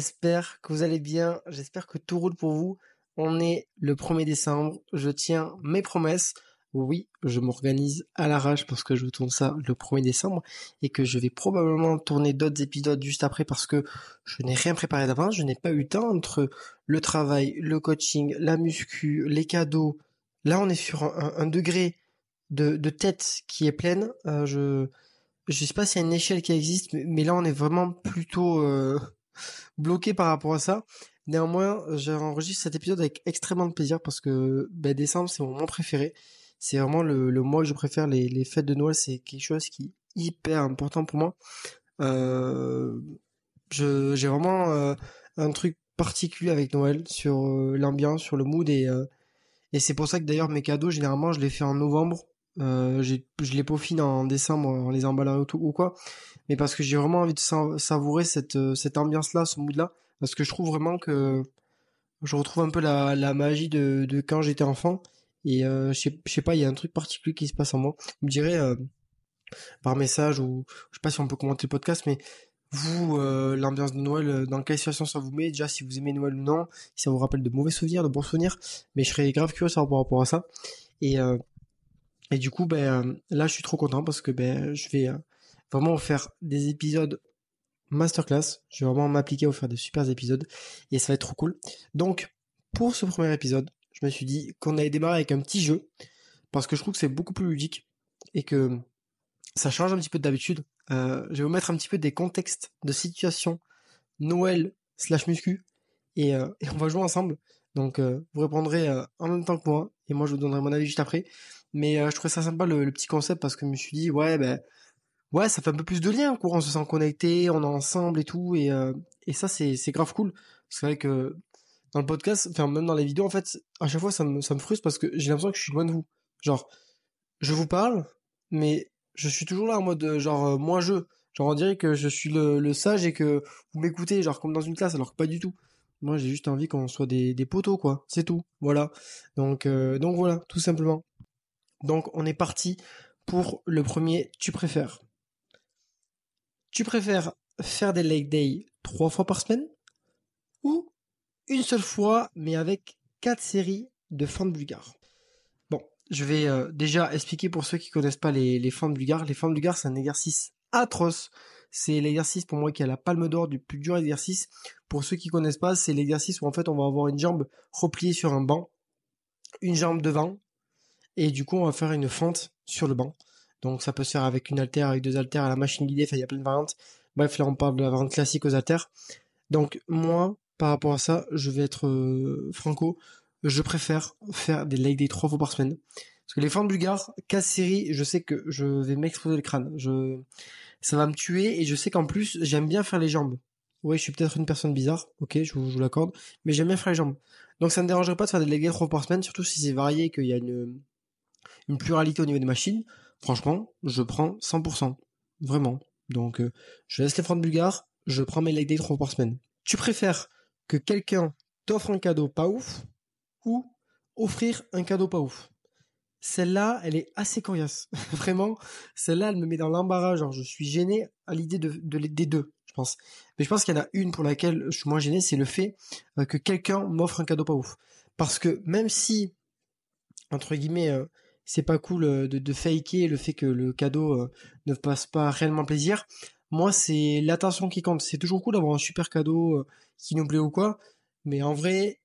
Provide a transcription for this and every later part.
j'espère que vous allez bien, j'espère que tout roule pour vous. On est le 1er décembre, je tiens mes promesses. Oui, je m'organise à l'arrache parce que je tourne ça le 1er décembre et que je vais probablement tourner d'autres épisodes juste après parce que je n'ai rien préparé d'avance, je n'ai pas eu le temps entre le travail, le coaching, la muscu, les cadeaux. Là, on est sur un, degré de, tête qui est pleine. Euh, je je sais pas s'il y a une échelle qui existe, mais, là on est vraiment plutôt euh, bloqué par rapport à ça. Néanmoins, j'enregistre cet épisode avec extrêmement de plaisir parce que ben, décembre c'est mon mois préféré. C'est vraiment le, mois que je préfère. Les, fêtes de Noël, c'est quelque chose qui est hyper important pour moi. Euh, j'ai vraiment euh, un truc particulier avec Noël sur euh, l'ambiance, sur le mood et c'est pour ça que d'ailleurs mes cadeaux généralement je les fais en novembre euh, je les peaufine en décembre en les emballant ou, quoi. Mais parce que j'ai vraiment envie de savourer cette, euh, cette ambiance-là, ce mood-là. Parce que je trouve vraiment que je retrouve un peu la, magie de, quand j'étais enfant. Et euh, je, sais, pas, il y a un truc particulier qui se passe en moi. Vous me direz par message ou je sais pas si on peut commenter le podcast, mais vous, l'ambiance de Noël, dans quelle situation ça vous met? Déjà, si vous aimez Noël ou non, si ça vous rappelle de mauvais souvenirs, de bons souvenirs. Mais je serais grave curieux par rapport à ça. Et et du coup, ben, là, je suis trop content parce que ben, je vais euh, vraiment faire des épisodes masterclass. Je vais vraiment m'appliquer à faire des super épisodes et ça va être trop cool. Donc, pour ce premier épisode, je me suis dit qu'on allait démarrer avec un petit jeu parce que je trouve que c'est beaucoup plus ludique et que ça change un petit peu d'habitude. Euh, je vais vous mettre un petit peu des contextes de situation Noël slash muscu et, euh, on va jouer ensemble. Donc, euh, vous répondrez en même temps que moi et moi je vous donnerai mon avis juste après. Mais euh, je trouvais ça sympa le, petit concept parce que je me suis dit ouais ben ouais ça fait un peu plus de lien quoi, on se sent connecté, on est ensemble et tout et euh, et ça c'est grave cool. C'est vrai que dans le podcast, enfin même dans les vidéos en fait, à chaque fois ça me ça me frustre parce que j'ai l'impression que je suis loin de vous. Genre je vous parle mais je suis toujours là en mode euh, genre moi je genre on dirait que je suis le, le sage et que vous m'écoutez genre comme dans une classe alors que pas du tout. Moi, j'ai juste envie qu'on soit des, poteaux, quoi. C'est tout. Voilà. Donc, donc voilà, tout simplement. Donc on est parti pour le premier tu préfères. Tu préfères faire des leg day trois fois par semaine ou une seule fois mais avec quatre séries de fentes bulgares. Bon, je vais euh, déjà expliquer pour ceux qui connaissent pas les, les fentes bulgares. Les fentes bulgares c'est un exercice atroce. C'est l'exercice pour moi qui a la palme d'or du plus dur exercice. Pour ceux qui connaissent pas, c'est l'exercice où en fait on va avoir une jambe repliée sur un banc, une jambe devant, et du coup, on va faire une fente sur le banc. Donc ça peut se faire avec une haltère, avec deux haltères, à la machine guidée, il y a plein de variantes. Bref, là on parle de la variante classique aux haltères. Donc moi, par rapport à ça, je vais être euh, franco, je préfère faire des leg day trois fois par semaine. Parce que les fentes bulgares, casse série, je sais que je vais m'exploser le crâne. Ça va me tuer et je sais qu'en plus, j'aime bien faire les jambes. Oui, je suis peut-être une personne bizarre, ok, je vous, l'accorde, mais j'aime bien faire les jambs. Donc ça ne dérangerait pas de faire des leg day trois par semaine, surtout si c'est varié, qu'il y a une, une pluralité au niveau des machines, franchement, je prends 100%. Vraiment. Donc, euh, je laisse les francs bulgares, je prends mes leg day trois par semaine. Tu préfères que quelqu'un t'offre un cadeau pas ouf ou offrir un cadeau pas ouf? Celle-là, elle est assez coriace. Vraiment, celle-là, elle me met dans l'embarras. Genre, je suis gêné à l'idée de, des deux, je pense. Mais je pense qu'il y en a une pour laquelle je suis moins gêné, c'est le fait euh, que quelqu'un m'offre un cadeau pas ouf. Parce que même si, entre guillemets, euh, c'est pas cool euh, de, de faker le fait que le cadeau ne passe pas réellement plaisir. Moi, c'est l'attention qui compte. C'est toujours cool d'avoir un super cadeau qui nous plaît ou quoi, mais en vrai,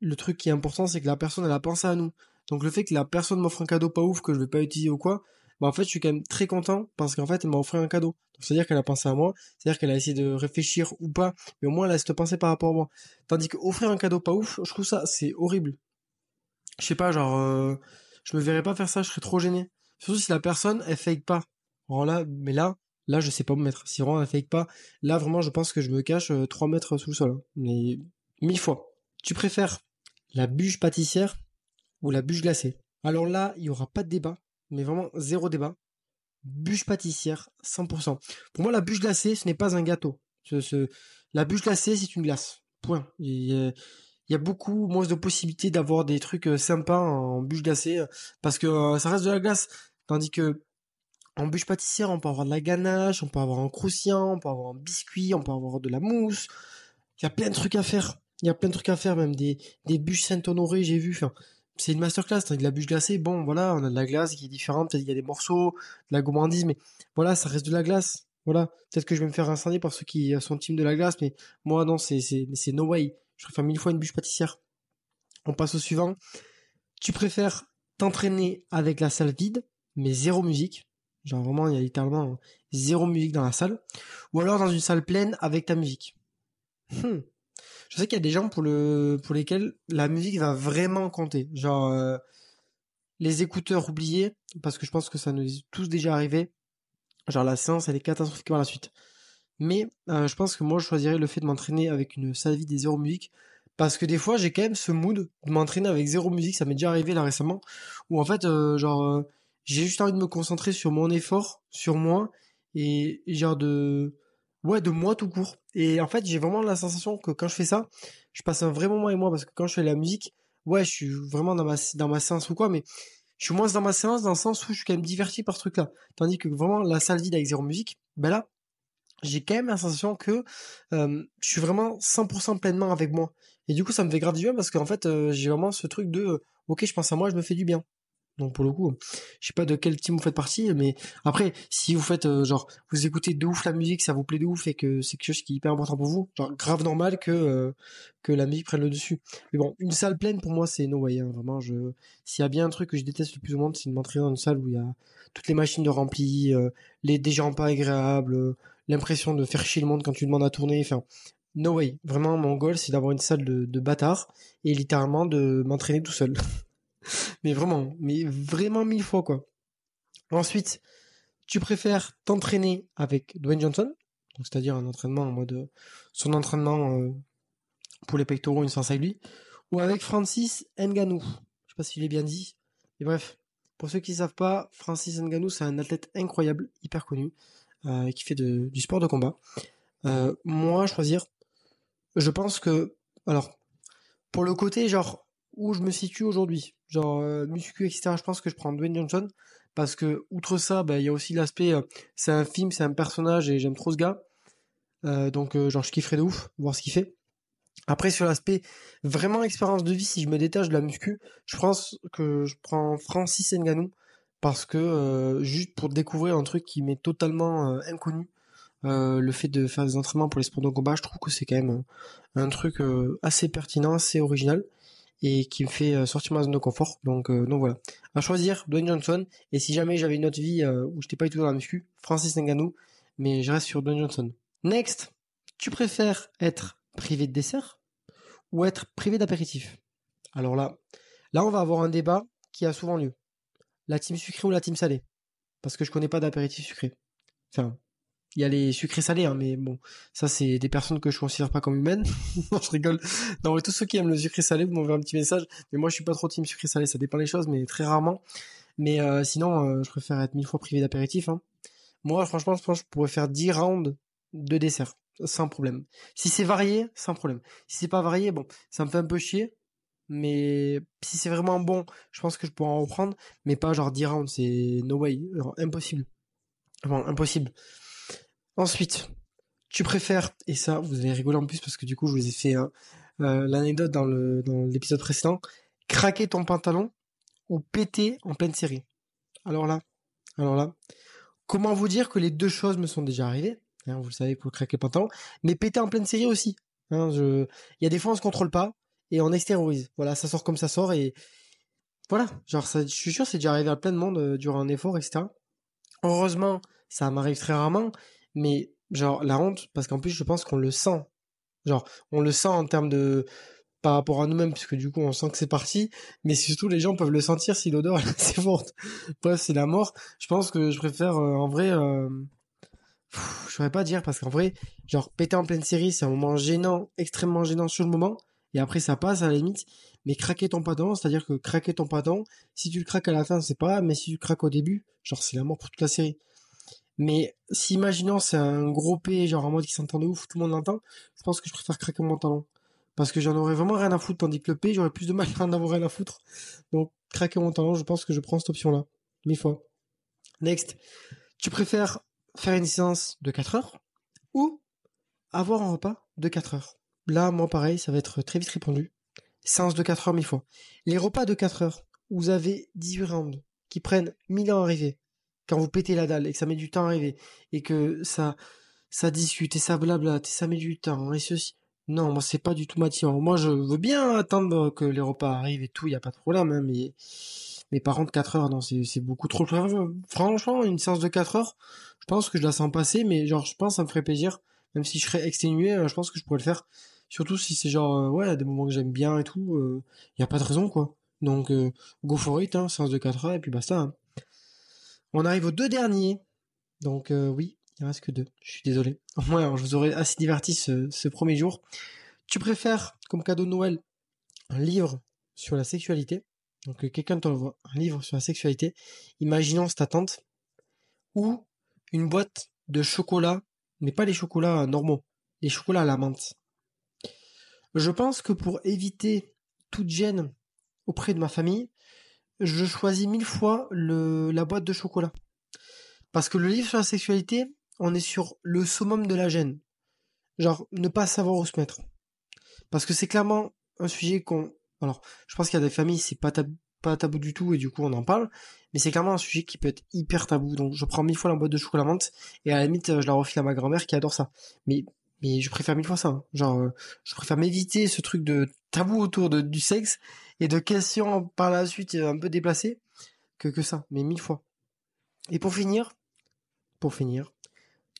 le truc qui est important, c'est que la personne elle a pensé à nous. Donc le fait que la personne m'offre un cadeau pas ouf que je vais pas utiliser ou quoi, bah en fait je suis quand même très content parce qu'en fait elle m'a offert un cadeau. Donc c'est à dire qu'elle a pensé à moi, c'est à dire qu'elle a essayé de réfléchir ou pas, mais au moins elle a cette pensée par rapport à moi. Tandis que offrir un cadeau pas ouf, je trouve ça c'est horrible. Je sais pas genre je me verrais pas faire ça, je serais trop gêné. Surtout si la personne, elle fake pas. Alors là, mais là, là, je sais pas me mettre. Si vraiment elle fake pas, là, vraiment, je pense que je me cache 3 euh, mètres sous le sol. Hein. Mais, mille fois. Tu préfères la bûche pâtissière ou la bûche glacée? Alors là, il y aura pas de débat. Mais vraiment, zéro débat. Bûche pâtissière, 100%. Pour moi, la bûche glacée, ce n'est pas un gâteau. Ce, La bûche glacée, c'est une glace. Point il y a beaucoup moins de possibilités d'avoir des trucs euh, sympas en bûche glacée euh, parce que euh, ça reste de la glace. Tandis que en bûche pâtissière, on peut avoir de la ganache, on peut avoir un croustillant, on peut avoir un biscuit, on peut avoir de la mousse. il y a plein de trucs à faire. Il y a plein de trucs à faire, même des, des bûches Saint-Honoré, j'ai vu. Enfin, c'est une masterclass, avec de la bûche glacée. Bon, voilà, on a de la glace qui est différente. Peut-être qu'il y a des morceaux, de la gourmandise, mais voilà, ça reste de la glace. Voilà. Peut-être que je vais me faire incendier par ceux qui sont team de la glace, mais moi, non, c'est, c'est no way. Je préfère mille fois une bûche pâtissière. On passe au suivant. Tu préfères t'entraîner avec la salle vide, mais zéro musique. Genre vraiment, il y a littéralement zéro musique dans la salle. Ou alors dans une salle pleine avec ta musique? Hmm. Je sais qu'il y a des gens pour, le, pour lesquels la musique va vraiment compter. Genre, euh, les écouteurs oubliés, parce que je pense que ça nous est tous déjà arrivé. Genre, la séance, elle est catastrophique par la suite. Mais euh, je pense que moi, je choisirais le fait de m'entraîner avec une salle vide et zéro musique. Parce que des fois, j'ai quand même ce mood de m'entraîner avec zéro musique. Ça m'est déjà arrivé là récemment. Où en fait, euh, genre, j'ai juste envie de me concentrer sur mon effort, sur moi. Et genre de ouais, de moi tout court. Et en fait, j'ai vraiment la sensation que quand je fais ça, je passe un vrai moment avec moi parce que quand je fais la musique, ouais, je suis vraiment dans ma, dans séance ou quoi, mais je suis moins dans ma séance dans le sens où je suis quand même diverti par ce truc-là. Tandis que vraiment la salle vide avec zéro musique, ben là, j'ai quand même la sensation que je suis vraiment 100% pleinement avec moi. Et du coup, ça me fait grave du bien parce qu'en fait, j'ai vraiment ce truc de, ok, je pense à moi, je me fais du bien. Donc pour le coup, je sais pas de quel team vous faites partie, mais après, si vous faites euh, genre vous écoutez de ouf la musique, ça vous plaît de ouf et que c'est quelque chose qui est hyper important pour vous, genre grave normal que euh, que la musique prenne le dessus. Mais bon, une salle pleine pour moi c'est no way. Hein, vraiment, je s'il y a bien un truc que je déteste le plus au monde, c'est de m'entraîner dans une salle où il y a toutes les machines de rempli, euh, les des gens pas agréables, l'impression de faire chier le monde quand tu demandes à tourner. Enfin, no way. Vraiment, mon goal c'est d'avoir une salle de, de bâtard et littéralement de m'entraîner tout seul. mais vraiment, mais vraiment mille fois quoi. Ensuite, tu préfères t'entraîner avec Dwayne Johnson, c'est-à-dire un entraînement en mode son entraînement euh, pour les pectoraux, une séance avec lui, ou avec Francis Ngannou. Je sais pas si je l'ai bien dit. Mais bref, pour ceux qui ne savent pas, Francis Ngannou, c'est un athlète incroyable, hyper connu, euh, qui fait du sport de combat. Euh, moi, choisir, je pense que, alors, pour le côté genre où je me situe aujourd'hui. Genre euh, muscu, etc. Je pense que je prends Dwayne Johnson parce que outre ça, bah, il y a aussi l'aspect, euh, c'est un film, c'est un personnage et j'aime trop ce gars. Euh, donc genre je kifferais de ouf voir ce qu'il fait. Après sur l'aspect vraiment expérience de vie, si je me détache de la muscu, je pense que je prends Francis Ngannou parce que juste pour découvrir un truc qui m'est totalement inconnu. le fait de faire des entraînements pour les sports de combat, je trouve que c'est quand même un truc assez pertinent, assez original et qui me fait euh, sortir ma zone de confort. Donc, euh, donc voilà. À choisir, Dwayne Johnson. Et si jamais j'avais une autre vie euh, où j'étais pas du tout dans la muscu, Francis Ngannou. Mais je reste sur Dwayne Johnson. Next, tu préfères être privé de dessert ou être privé d'apéritif? Alors là, là on va avoir un débat qui a souvent lieu. La team sucrée ou la team salée? Parce que je connais pas d'apéritif sucré. Enfin, il y a les sucrés salés, hein, mais bon, ça c'est des personnes que je considère pas comme humaines. non, je rigole. Non, mais tous ceux qui aiment le sucré salé, vous m'envoyez un petit message. Mais moi, je suis pas trop team sucré salé, ça dépend des choses, mais très rarement. Mais euh, sinon, euh, je préfère être mille fois privé d'apéritif. Hein. Moi, franchement, je pense que je pourrais faire 10 rounds de dessert, sans problème. Si c'est varié, sans problème. Si c'est pas varié, bon, ça me fait un peu chier. Mais si c'est vraiment bon, je pense que je pourrais en reprendre. Mais pas genre 10 rounds, c'est no way. impossible. Bon, impossible. Ensuite, tu préfères, et ça, vous allez rigoler en plus parce que du coup, je vous ai fait euh, l'anecdote dans le dans l'épisode précédent, craquer ton pantalon ou péter en pleine série? Alors là, alors là, comment vous dire que les deux choses me sont déjà arrivées? Hein, Vous le savez pour craquer le pantalon, mais péter en pleine série aussi. Hein, il y a des fois on se contrôle pas et on extériorise. Voilà, ça sort comme ça sort et voilà. Je suis sûr, c'est déjà arrivé à plein de monde euh, durant un effort, etc. Heureusement, ça m'arrive très rarement, mais genre la honte parce qu'en plus je pense qu'on le sent. Genre on le sent en termes de par rapport à nous-mêmes puisque du coup on sent que c'est parti mais surtout les gens peuvent le sentir si l'odeur est assez forte. Bref c'est la mort. Je pense que je préfère euh, en vrai euh... je saurais pas dire parce qu'en vrai genre péter en pleine série c'est un moment gênant extrêmement gênant sur le moment et après ça passe à la limite. Mais craquer ton pantalon c'est à dire que craquer ton pantalon si tu le craques à la fin c'est pas mais si tu le craques au début genre c'est la mort pour toute la série mais si imaginons c'est un gros P, genre en mode qui s'entend de ouf, tout le monde l'entend, je pense que je préfère craquer mon talon. Parce que j'en aurais vraiment rien à foutre, tandis que le P, j'aurais plus de mal à en avoir rien à foutre. Donc, craquer mon talon, je pense que je prends cette option-là. Mille fois. Next. Tu préfères faire une séance de 4 heures ou avoir un repas de 4 heures? Là, moi, pareil, ça va être très vite répondu. Séance de 4 heures, mille fois. Les repas de 4 heures, vous avez 18 rounds, qui prennent 1000 ans à arriver, quand vous pétez la dalle, et que ça met du temps à arriver, et que ça, ça discute, et ça blablate, et ça met du temps, et ceci. Non, moi, c'est pas du tout motivant. Moi, je veux bien attendre que les repas arrivent et tout, il y a pas de problème, hein, mais, mais par contre, 4 heures, non, c'est, beaucoup trop. Franchement, une séance de 4 heures, je pense que je la sens passer, mais genre, je pense que ça me ferait plaisir. Même si je serais exténué, euh, je pense que je pourrais le faire. Surtout si c'est genre, euh, ouais, des moments que j'aime bien et tout, il euh, y a pas de raison, quoi. Donc, go for it, hein, séance de 4 heures, et puis basta. Hein. On arrive aux deux derniers. Donc, oui, il reste que deux. Je suis désolé. Au moins, je vous aurais assez diverti ce, premier jour. Tu préfères, comme cadeau de Noël, un livre sur la sexualité donc quelqu'un t'envoie un livre sur la sexualité, imaginons ta tante, ou une boîte de chocolat, mais pas les chocolats normaux, les chocolats à la menthe. Je pense que pour éviter toute gêne auprès de ma famille, je choisis mille fois la boîte de chocolat. Parce que le livre sur la sexualité, on est sur le summum de la gêne. Genre, ne pas savoir où se mettre. Parce que c'est clairement un sujet qu'on alors, je pense qu'il y a des familles, c'est pas pas tabou du tout et du coup on en parle, mais c'est clairement un sujet qui peut être hyper tabou. Donc je prends mille fois la boîte de chocolat menthe et à la limite je la refile à ma grand-mère qui adore ça. Mais mais je préfère mille fois ça. Hein. Genre euh, je préfère m'éviter ce truc de tabou autour de, du sexe et de questions par la suite euh, un peu déplacées que que ça, mais mille fois. Et pour finir, pour finir,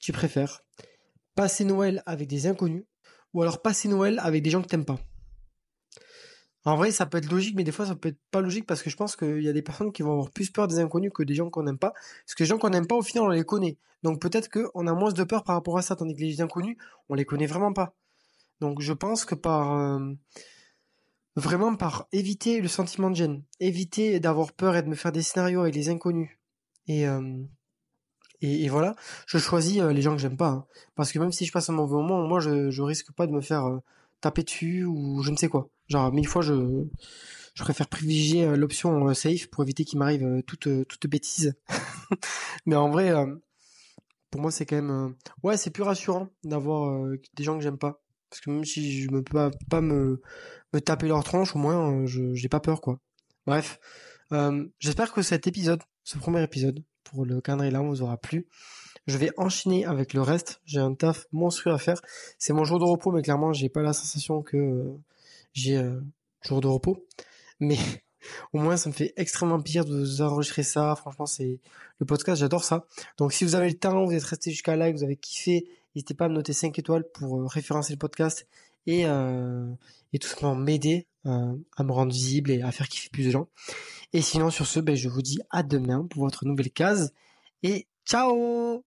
tu préfères passer Noël avec des inconnus ou alors passer Noël avec des gens que t'aimes pas? En vrai, ça peut être logique, mais des fois, ça peut être pas logique parce que je pense qu'il y a des personnes qui vont avoir plus peur des inconnus que des gens qu'on n'aime pas. Parce que les gens qu'on n'aime pas, au final, on les connaît. Donc peut-être qu'on a moins de peur par rapport à ça, tandis que les inconnus, on les connaît vraiment pas. Donc je pense que par euh, vraiment par éviter le sentiment de gêne, éviter d'avoir peur et de me faire des scénarios avec les inconnus. Et euh, et, voilà, je choisis euh, les gens que j'aime pas, hein. parce que même si je passe un mauvais moment, moi je, je risque pas de me faire taper dessus ou je ne sais quoi. Genre mille fois je je préfère privilégier euh, l'option euh, safe pour éviter qu'il m'arrive euh, toute toute bêtise. Mais en vrai pour moi c'est quand même ouais, c'est plus rassurant d'avoir des gens que j'aime pas parce que même si je me peux pas, me me taper leur tronche au moins je j'ai pas peur quoi. Bref, j'espère que cet épisode, ce premier épisode pour le calendrier là vous aura plu. Je vais enchaîner avec le reste. J'ai un taf monstrueux à faire. C'est mon jour de repos, mais clairement, j'ai pas la sensation que euh, j'ai euh, jour de repos. Mais au moins, ça me fait extrêmement plaisir de vous enregistrer ça. Franchement, c'est le podcast, j'adore ça. Donc, si vous avez le temps, vous êtes resté jusqu'à là, vous avez kiffé, n'hésitez pas à me noter 5 étoiles pour euh, référencer le podcast et, et tout simplement m'aider à me rendre visible et à faire kiffer plus de gens. Et sinon, sur ce, ben, je vous dis à demain pour votre nouvelle case et ciao